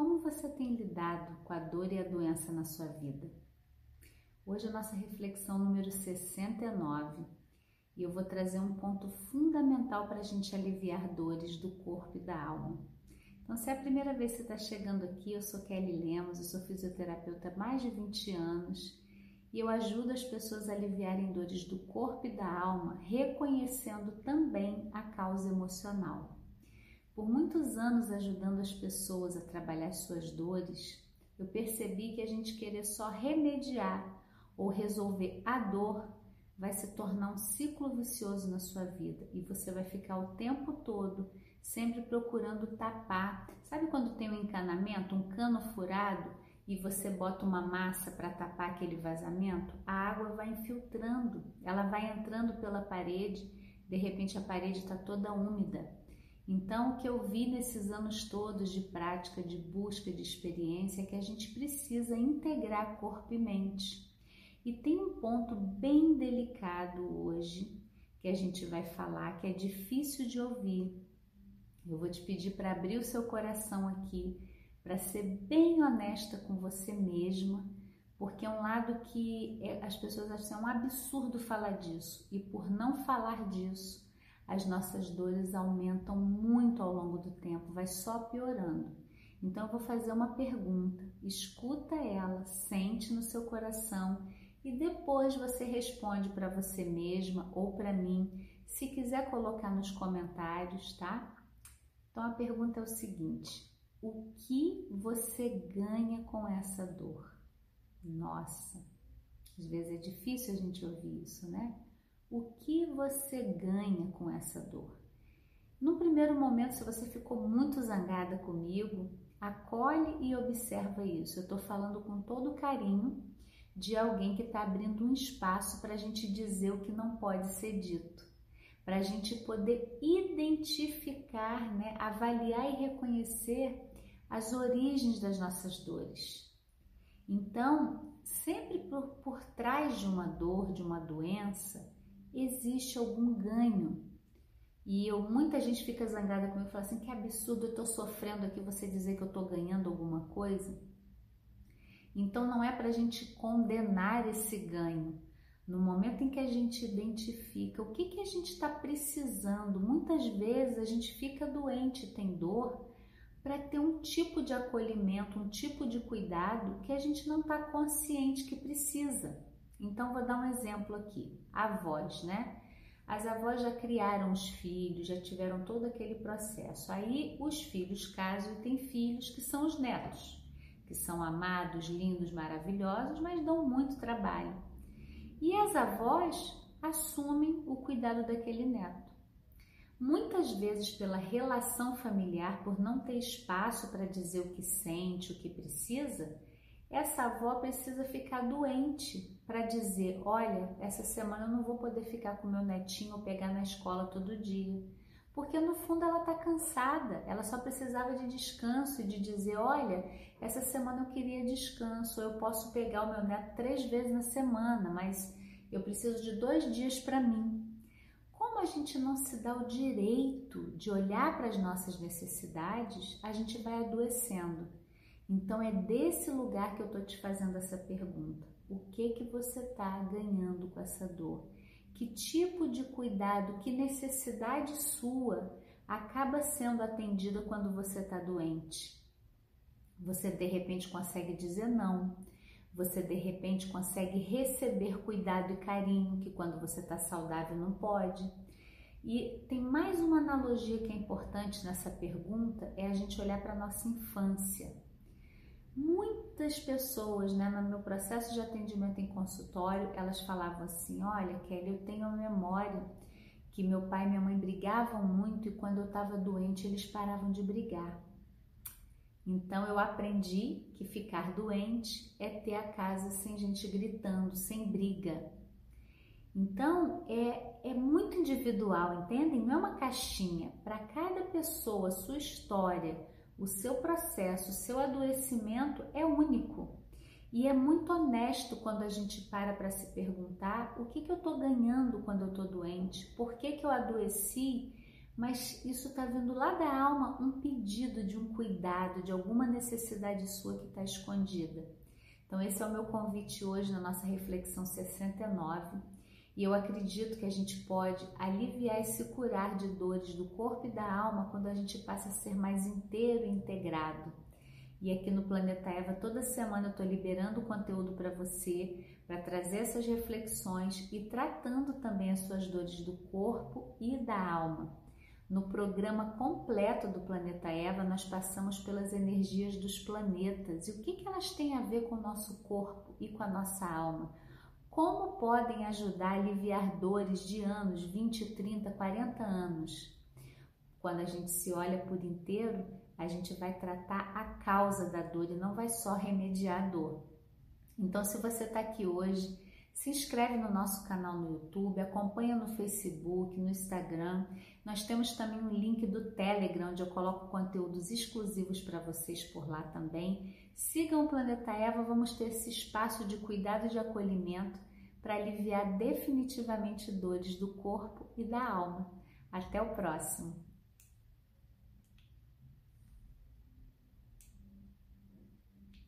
Como você tem lidado com a dor e a doença na sua vida? Hoje a nossa reflexão número 69 e eu vou trazer um ponto fundamental para a gente aliviar dores do corpo e da alma. Então, se é a primeira vez que você está chegando aqui, eu sou Kelly Lemos, eu sou fisioterapeuta há mais de 20 anos e eu ajudo as pessoas a aliviarem dores do corpo e da alma, reconhecendo também a causa emocional. Por muitos anos ajudando as pessoas a trabalhar suas dores, eu percebi que a gente querer só remediar ou resolver a dor vai se tornar um ciclo vicioso na sua vida e você vai ficar o tempo todo sempre procurando tapar. Sabe quando tem um encanamento, um cano furado e você bota uma massa para tapar aquele vazamento? A água vai infiltrando, ela vai entrando pela parede, de repente a parede está toda úmida então, o que eu vi nesses anos todos de prática, de busca, de experiência, é que a gente precisa integrar corpo e mente. E tem um ponto bem delicado hoje que a gente vai falar que é difícil de ouvir. Eu vou te pedir para abrir o seu coração aqui, para ser bem honesta com você mesma, porque é um lado que é, as pessoas acham um absurdo falar disso, e por não falar disso, as nossas dores aumentam muito ao longo do tempo, vai só piorando. Então eu vou fazer uma pergunta, escuta ela, sente no seu coração e depois você responde para você mesma ou para mim, se quiser colocar nos comentários, tá? Então a pergunta é o seguinte: o que você ganha com essa dor? Nossa, às vezes é difícil a gente ouvir isso, né? O que você ganha com essa dor? No primeiro momento, se você ficou muito zangada comigo, acolhe e observa isso. Eu estou falando com todo carinho de alguém que está abrindo um espaço para a gente dizer o que não pode ser dito, para a gente poder identificar, né, avaliar e reconhecer as origens das nossas dores. Então, sempre por, por trás de uma dor, de uma doença, existe algum ganho. E eu, muita gente fica zangada comigo e fala assim: que absurdo, eu estou sofrendo aqui você dizer que eu estou ganhando alguma coisa. Então não é para a gente condenar esse ganho. No momento em que a gente identifica o que, que a gente está precisando, muitas vezes a gente fica doente, tem dor, para ter um tipo de acolhimento, um tipo de cuidado que a gente não está consciente que precisa. Então, vou dar um exemplo aqui: avós, né? As avós já criaram os filhos, já tiveram todo aquele processo. Aí, os filhos casam e têm filhos que são os netos, que são amados, lindos, maravilhosos, mas dão muito trabalho. E as avós assumem o cuidado daquele neto. Muitas vezes, pela relação familiar, por não ter espaço para dizer o que sente, o que precisa, essa avó precisa ficar doente para dizer: olha, essa semana eu não vou poder ficar com meu netinho ou pegar na escola todo dia. Porque no fundo ela está cansada, ela só precisava de descanso e de dizer: olha, essa semana eu queria descanso, eu posso pegar o meu neto três vezes na semana, mas eu preciso de dois dias para mim. Como a gente não se dá o direito de olhar para as nossas necessidades, a gente vai adoecendo. Então é desse lugar que eu estou te fazendo essa pergunta o que que você está ganhando com essa dor, que tipo de cuidado, que necessidade sua acaba sendo atendida quando você está doente. Você de repente consegue dizer não, você de repente consegue receber cuidado e carinho que quando você está saudável não pode. E tem mais uma analogia que é importante nessa pergunta, é a gente olhar para a nossa infância. Muitas pessoas, né, no meu processo de atendimento em consultório, elas falavam assim: Olha, Kelly, eu tenho a memória que meu pai e minha mãe brigavam muito e quando eu estava doente eles paravam de brigar. Então eu aprendi que ficar doente é ter a casa sem gente gritando, sem briga. Então é, é muito individual, entendem? Não é uma caixinha. Para cada pessoa, sua história, o seu processo, o seu adoecimento é único. E é muito honesto quando a gente para para se perguntar o que, que eu estou ganhando quando eu estou doente, por que, que eu adoeci, mas isso está vindo lá da alma, um pedido de um cuidado, de alguma necessidade sua que está escondida. Então, esse é o meu convite hoje na nossa reflexão 69. E eu acredito que a gente pode aliviar e se curar de dores do corpo e da alma quando a gente passa a ser mais inteiro e integrado. E aqui no Planeta Eva, toda semana eu estou liberando conteúdo para você, para trazer essas reflexões e tratando também as suas dores do corpo e da alma. No programa completo do Planeta Eva, nós passamos pelas energias dos planetas e o que, que elas têm a ver com o nosso corpo e com a nossa alma. Como podem ajudar a aliviar dores de anos, 20, 30, 40 anos? Quando a gente se olha por inteiro, a gente vai tratar a causa da dor e não vai só remediar a dor. Então, se você está aqui hoje, se inscreve no nosso canal no YouTube, acompanha no Facebook, no Instagram. Nós temos também um link do Telegram, onde eu coloco conteúdos exclusivos para vocês por lá também. Sigam o Planeta Eva, vamos ter esse espaço de cuidado e de acolhimento para aliviar definitivamente dores do corpo e da alma. Até o próximo!